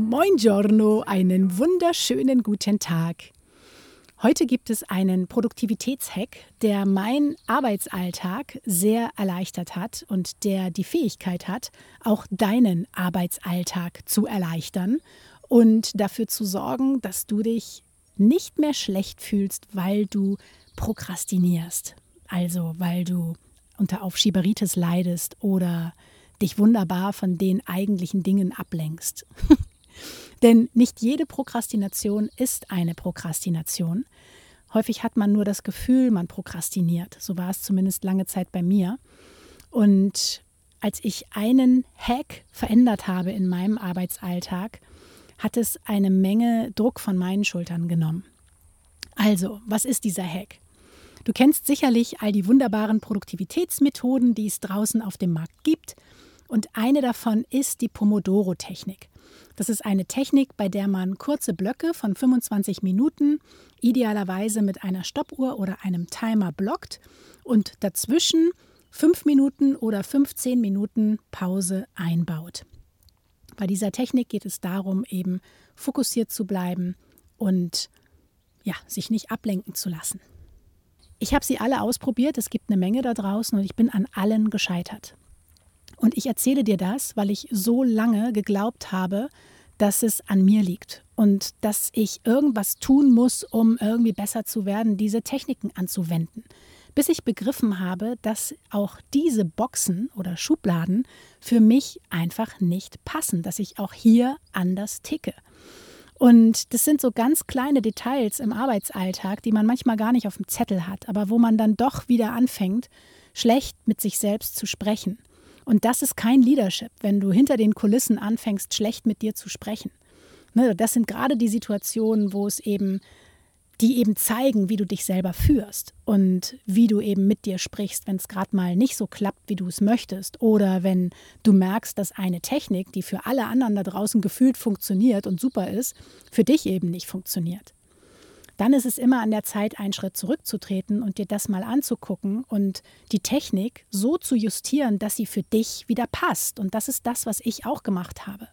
Moin Giorno, einen wunderschönen guten Tag. Heute gibt es einen Produktivitätshack, der meinen Arbeitsalltag sehr erleichtert hat und der die Fähigkeit hat, auch deinen Arbeitsalltag zu erleichtern und dafür zu sorgen, dass du dich nicht mehr schlecht fühlst, weil du prokrastinierst. Also weil du unter Aufschieberitis leidest oder dich wunderbar von den eigentlichen Dingen ablenkst. Denn nicht jede Prokrastination ist eine Prokrastination. Häufig hat man nur das Gefühl, man prokrastiniert. So war es zumindest lange Zeit bei mir. Und als ich einen Hack verändert habe in meinem Arbeitsalltag, hat es eine Menge Druck von meinen Schultern genommen. Also, was ist dieser Hack? Du kennst sicherlich all die wunderbaren Produktivitätsmethoden, die es draußen auf dem Markt gibt. Und eine davon ist die Pomodoro-Technik. Das ist eine Technik, bei der man kurze Blöcke von 25 Minuten idealerweise mit einer Stoppuhr oder einem Timer blockt und dazwischen 5 Minuten oder 15 Minuten Pause einbaut. Bei dieser Technik geht es darum, eben fokussiert zu bleiben und ja, sich nicht ablenken zu lassen. Ich habe sie alle ausprobiert, es gibt eine Menge da draußen und ich bin an allen gescheitert. Und ich erzähle dir das, weil ich so lange geglaubt habe, dass es an mir liegt und dass ich irgendwas tun muss, um irgendwie besser zu werden, diese Techniken anzuwenden. Bis ich begriffen habe, dass auch diese Boxen oder Schubladen für mich einfach nicht passen, dass ich auch hier anders ticke. Und das sind so ganz kleine Details im Arbeitsalltag, die man manchmal gar nicht auf dem Zettel hat, aber wo man dann doch wieder anfängt, schlecht mit sich selbst zu sprechen. Und das ist kein Leadership, wenn du hinter den Kulissen anfängst, schlecht mit dir zu sprechen. Ne, das sind gerade die Situationen, wo es eben, die eben zeigen, wie du dich selber führst und wie du eben mit dir sprichst, wenn es gerade mal nicht so klappt, wie du es möchtest. Oder wenn du merkst, dass eine Technik, die für alle anderen da draußen gefühlt funktioniert und super ist, für dich eben nicht funktioniert dann ist es immer an der Zeit, einen Schritt zurückzutreten und dir das mal anzugucken und die Technik so zu justieren, dass sie für dich wieder passt. Und das ist das, was ich auch gemacht habe.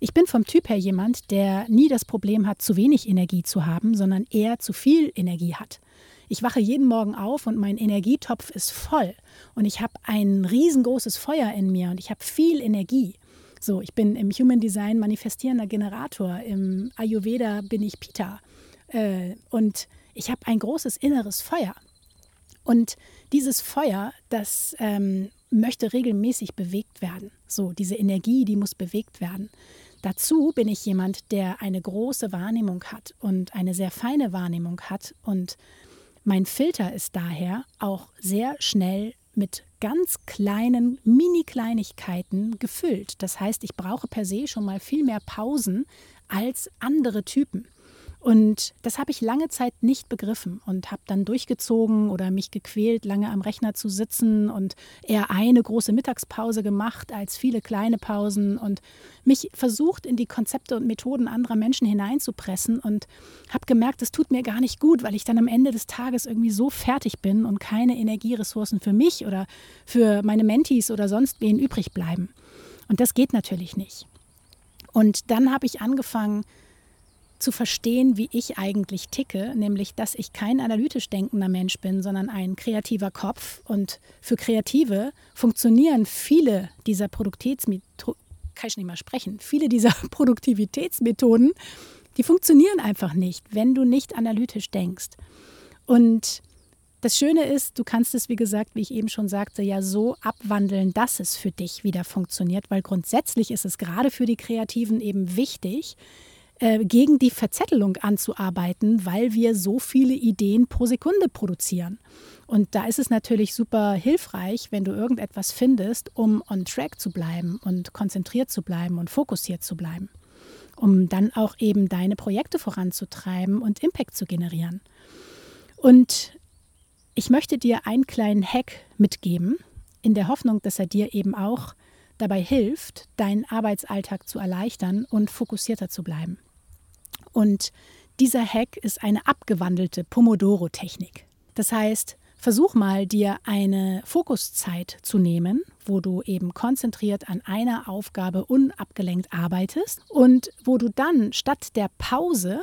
Ich bin vom Typ her jemand, der nie das Problem hat, zu wenig Energie zu haben, sondern eher zu viel Energie hat. Ich wache jeden Morgen auf und mein Energietopf ist voll und ich habe ein riesengroßes Feuer in mir und ich habe viel Energie. So, ich bin im Human Design manifestierender Generator, im Ayurveda bin ich Pita. Äh, und ich habe ein großes inneres Feuer. Und dieses Feuer, das ähm, möchte regelmäßig bewegt werden. So, diese Energie, die muss bewegt werden. Dazu bin ich jemand, der eine große Wahrnehmung hat und eine sehr feine Wahrnehmung hat. Und mein Filter ist daher auch sehr schnell mit ganz kleinen Mini-Kleinigkeiten gefüllt. Das heißt, ich brauche per se schon mal viel mehr Pausen als andere Typen. Und das habe ich lange Zeit nicht begriffen und habe dann durchgezogen oder mich gequält, lange am Rechner zu sitzen und eher eine große Mittagspause gemacht als viele kleine Pausen und mich versucht, in die Konzepte und Methoden anderer Menschen hineinzupressen und habe gemerkt, es tut mir gar nicht gut, weil ich dann am Ende des Tages irgendwie so fertig bin und keine Energieressourcen für mich oder für meine Mentis oder sonst wen übrig bleiben. Und das geht natürlich nicht. Und dann habe ich angefangen, zu verstehen, wie ich eigentlich ticke, nämlich dass ich kein analytisch denkender Mensch bin, sondern ein kreativer Kopf. Und für Kreative funktionieren viele dieser Produktivitätsmethoden, kann ich nicht mal sprechen, viele dieser Produktivitätsmethoden Die funktionieren einfach nicht, wenn du nicht analytisch denkst. Und das Schöne ist, du kannst es, wie gesagt, wie ich eben schon sagte, ja so abwandeln, dass es für dich wieder funktioniert, weil grundsätzlich ist es gerade für die Kreativen eben wichtig, äh, gegen die Verzettelung anzuarbeiten, weil wir so viele Ideen pro Sekunde produzieren. Und da ist es natürlich super hilfreich, wenn du irgendetwas findest, um on track zu bleiben und konzentriert zu bleiben und fokussiert zu bleiben, um dann auch eben deine Projekte voranzutreiben und Impact zu generieren. Und ich möchte dir einen kleinen Hack mitgeben, in der Hoffnung, dass er dir eben auch dabei hilft, deinen Arbeitsalltag zu erleichtern und fokussierter zu bleiben. Und dieser Hack ist eine abgewandelte Pomodoro-Technik. Das heißt, versuch mal, dir eine Fokuszeit zu nehmen, wo du eben konzentriert an einer Aufgabe unabgelenkt arbeitest und wo du dann statt der Pause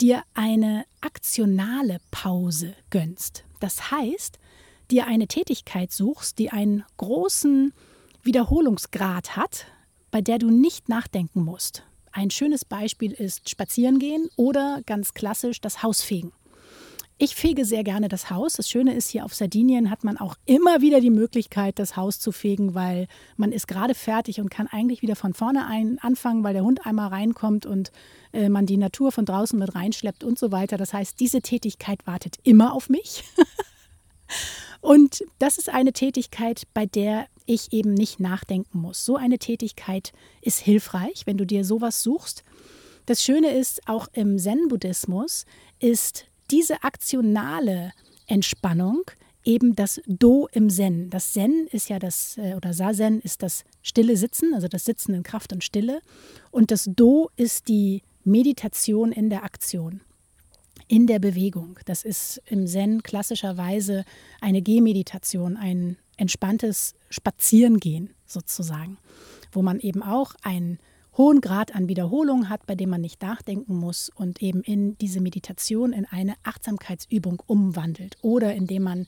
dir eine aktionale Pause gönnst. Das heißt, dir eine Tätigkeit suchst, die einen großen Wiederholungsgrad hat, bei der du nicht nachdenken musst. Ein schönes Beispiel ist Spazierengehen oder ganz klassisch das Hausfegen. Ich fege sehr gerne das Haus. Das Schöne ist, hier auf Sardinien hat man auch immer wieder die Möglichkeit, das Haus zu fegen, weil man ist gerade fertig und kann eigentlich wieder von vorne ein anfangen, weil der Hund einmal reinkommt und äh, man die Natur von draußen mit reinschleppt und so weiter. Das heißt, diese Tätigkeit wartet immer auf mich. und das ist eine Tätigkeit, bei der ich eben nicht nachdenken muss. So eine Tätigkeit ist hilfreich, wenn du dir sowas suchst. Das Schöne ist, auch im Zen-Buddhismus ist diese aktionale Entspannung eben das Do im Zen. Das Zen ist ja das, äh, oder Sazen ist das stille Sitzen, also das Sitzen in Kraft und Stille. Und das Do ist die Meditation in der Aktion, in der Bewegung. Das ist im Zen klassischerweise eine Gehmeditation, ein entspanntes Spazierengehen sozusagen, wo man eben auch einen hohen Grad an Wiederholung hat, bei dem man nicht nachdenken muss und eben in diese Meditation in eine Achtsamkeitsübung umwandelt oder indem man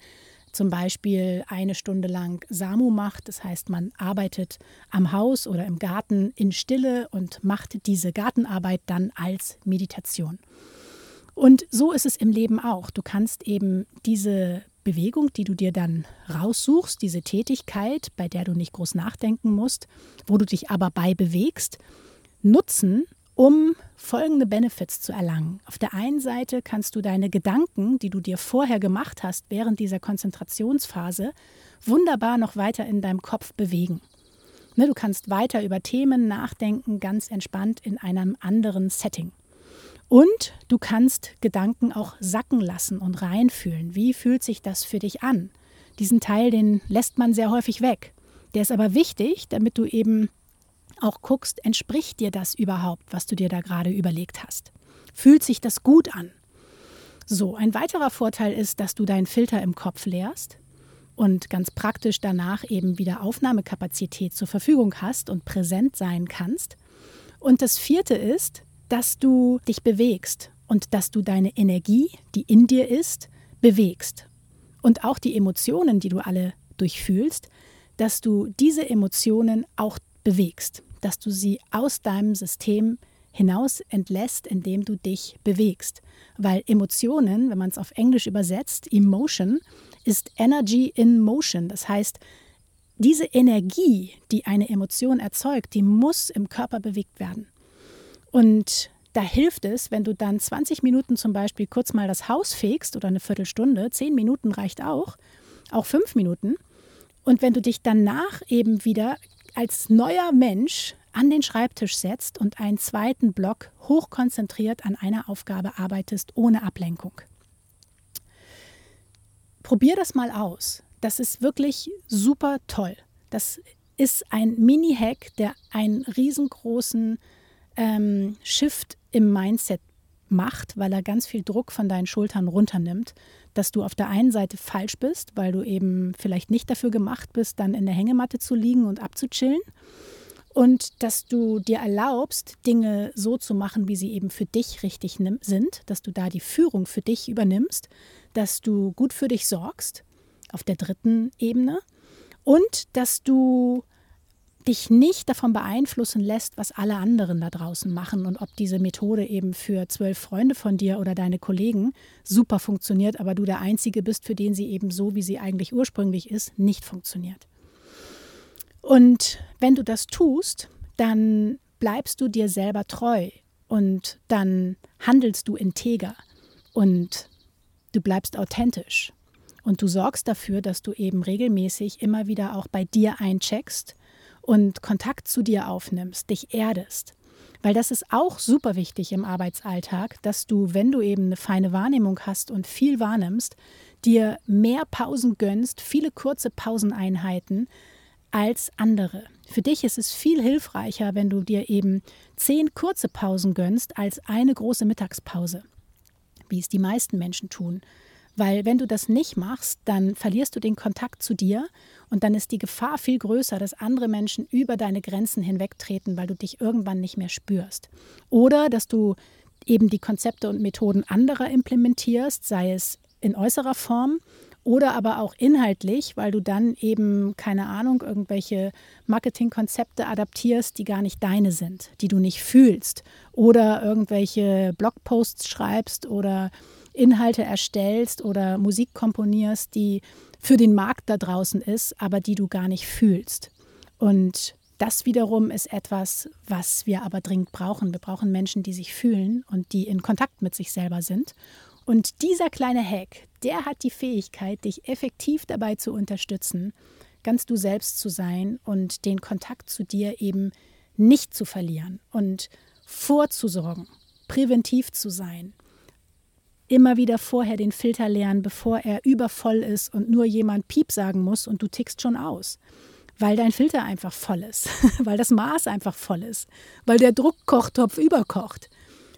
zum Beispiel eine Stunde lang Samu macht. Das heißt, man arbeitet am Haus oder im Garten in Stille und macht diese Gartenarbeit dann als Meditation. Und so ist es im Leben auch. Du kannst eben diese Bewegung, die du dir dann raussuchst, diese Tätigkeit, bei der du nicht groß nachdenken musst, wo du dich aber bei bewegst, nutzen, um folgende Benefits zu erlangen. Auf der einen Seite kannst du deine Gedanken, die du dir vorher gemacht hast während dieser Konzentrationsphase, wunderbar noch weiter in deinem Kopf bewegen. Ne, du kannst weiter über Themen nachdenken, ganz entspannt in einem anderen Setting. Und du kannst Gedanken auch sacken lassen und reinfühlen. Wie fühlt sich das für dich an? Diesen Teil, den lässt man sehr häufig weg. Der ist aber wichtig, damit du eben auch guckst, entspricht dir das überhaupt, was du dir da gerade überlegt hast? Fühlt sich das gut an? So, ein weiterer Vorteil ist, dass du deinen Filter im Kopf leerst und ganz praktisch danach eben wieder Aufnahmekapazität zur Verfügung hast und präsent sein kannst. Und das vierte ist, dass du dich bewegst und dass du deine Energie, die in dir ist, bewegst. Und auch die Emotionen, die du alle durchfühlst, dass du diese Emotionen auch bewegst, dass du sie aus deinem System hinaus entlässt, indem du dich bewegst. Weil Emotionen, wenn man es auf Englisch übersetzt, Emotion, ist Energy in Motion. Das heißt, diese Energie, die eine Emotion erzeugt, die muss im Körper bewegt werden. Und da hilft es, wenn du dann 20 Minuten zum Beispiel kurz mal das Haus fegst oder eine Viertelstunde, 10 Minuten reicht auch, auch 5 Minuten. Und wenn du dich danach eben wieder als neuer Mensch an den Schreibtisch setzt und einen zweiten Block hochkonzentriert an einer Aufgabe arbeitest, ohne Ablenkung. Probier das mal aus. Das ist wirklich super toll. Das ist ein Mini-Hack, der einen riesengroßen ähm, Shift im Mindset macht, weil er ganz viel Druck von deinen Schultern runternimmt, dass du auf der einen Seite falsch bist, weil du eben vielleicht nicht dafür gemacht bist, dann in der Hängematte zu liegen und abzuchillen. Und dass du dir erlaubst, Dinge so zu machen, wie sie eben für dich richtig sind, dass du da die Führung für dich übernimmst, dass du gut für dich sorgst auf der dritten Ebene und dass du dich nicht davon beeinflussen lässt, was alle anderen da draußen machen und ob diese Methode eben für zwölf Freunde von dir oder deine Kollegen super funktioniert, aber du der Einzige bist, für den sie eben so, wie sie eigentlich ursprünglich ist, nicht funktioniert. Und wenn du das tust, dann bleibst du dir selber treu und dann handelst du integer und du bleibst authentisch. Und du sorgst dafür, dass du eben regelmäßig immer wieder auch bei dir eincheckst und Kontakt zu dir aufnimmst, dich erdest. Weil das ist auch super wichtig im Arbeitsalltag, dass du, wenn du eben eine feine Wahrnehmung hast und viel wahrnimmst, dir mehr Pausen gönnst, viele kurze Pauseneinheiten als andere. Für dich ist es viel hilfreicher, wenn du dir eben zehn kurze Pausen gönnst, als eine große Mittagspause, wie es die meisten Menschen tun. Weil wenn du das nicht machst, dann verlierst du den Kontakt zu dir und dann ist die Gefahr viel größer, dass andere Menschen über deine Grenzen hinwegtreten, weil du dich irgendwann nicht mehr spürst. Oder dass du eben die Konzepte und Methoden anderer implementierst, sei es in äußerer Form oder aber auch inhaltlich, weil du dann eben, keine Ahnung, irgendwelche Marketingkonzepte adaptierst, die gar nicht deine sind, die du nicht fühlst. Oder irgendwelche Blogposts schreibst oder Inhalte erstellst oder Musik komponierst, die für den Markt da draußen ist, aber die du gar nicht fühlst. Und das wiederum ist etwas, was wir aber dringend brauchen. Wir brauchen Menschen, die sich fühlen und die in Kontakt mit sich selber sind. Und dieser kleine Hack, der hat die Fähigkeit, dich effektiv dabei zu unterstützen, ganz du selbst zu sein und den Kontakt zu dir eben nicht zu verlieren und vorzusorgen, präventiv zu sein immer wieder vorher den Filter leeren, bevor er übervoll ist und nur jemand Piep sagen muss und du tickst schon aus. Weil dein Filter einfach voll ist, weil das Maß einfach voll ist, weil der Druckkochtopf überkocht.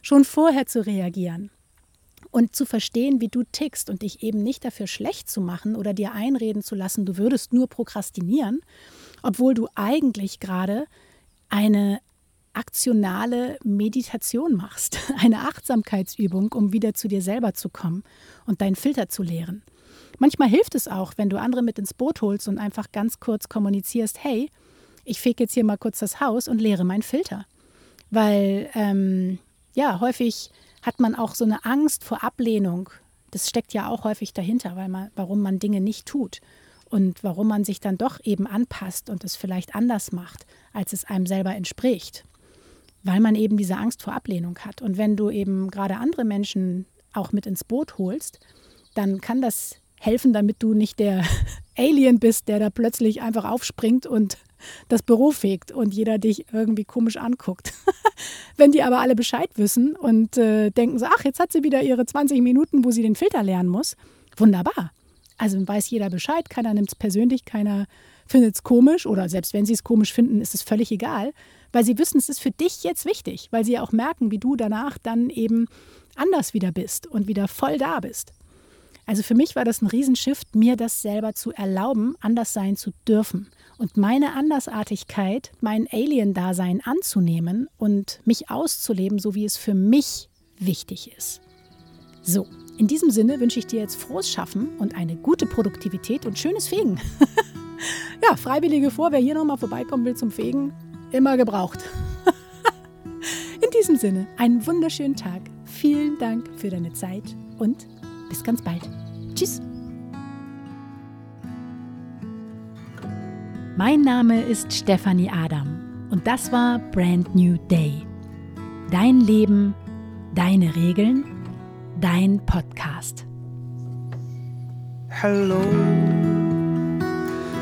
Schon vorher zu reagieren und zu verstehen, wie du tickst und dich eben nicht dafür schlecht zu machen oder dir einreden zu lassen, du würdest nur prokrastinieren, obwohl du eigentlich gerade eine aktionale Meditation machst, eine Achtsamkeitsübung, um wieder zu dir selber zu kommen und deinen Filter zu leeren. Manchmal hilft es auch, wenn du andere mit ins Boot holst und einfach ganz kurz kommunizierst, hey, ich fege jetzt hier mal kurz das Haus und leere meinen Filter. Weil ähm, ja, häufig hat man auch so eine Angst vor Ablehnung. Das steckt ja auch häufig dahinter, weil man, warum man Dinge nicht tut und warum man sich dann doch eben anpasst und es vielleicht anders macht, als es einem selber entspricht weil man eben diese Angst vor Ablehnung hat. Und wenn du eben gerade andere Menschen auch mit ins Boot holst, dann kann das helfen, damit du nicht der Alien bist, der da plötzlich einfach aufspringt und das Büro fegt und jeder dich irgendwie komisch anguckt. Wenn die aber alle Bescheid wissen und äh, denken so, ach, jetzt hat sie wieder ihre 20 Minuten, wo sie den Filter lernen muss, wunderbar. Also weiß jeder Bescheid, keiner nimmt es persönlich, keiner findet es komisch oder selbst wenn sie es komisch finden, ist es völlig egal, weil sie wissen, es ist für dich jetzt wichtig, weil sie auch merken, wie du danach dann eben anders wieder bist und wieder voll da bist. Also für mich war das ein Riesenschiff, mir das selber zu erlauben, anders sein zu dürfen und meine Andersartigkeit, mein Alien-Dasein anzunehmen und mich auszuleben, so wie es für mich wichtig ist. So, in diesem Sinne wünsche ich dir jetzt frohes Schaffen und eine gute Produktivität und schönes Fegen. ja, Freiwillige vor, wer hier nochmal vorbeikommen will zum Fegen, immer gebraucht. In diesem Sinne, einen wunderschönen Tag. Vielen Dank für deine Zeit und bis ganz bald. Tschüss. Mein Name ist Stefanie Adam und das war Brand New Day. Dein Leben, deine Regeln, dein Podcast. Hello,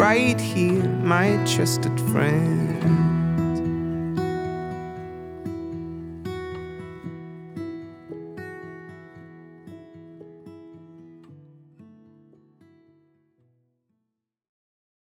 right here, my trusted friend.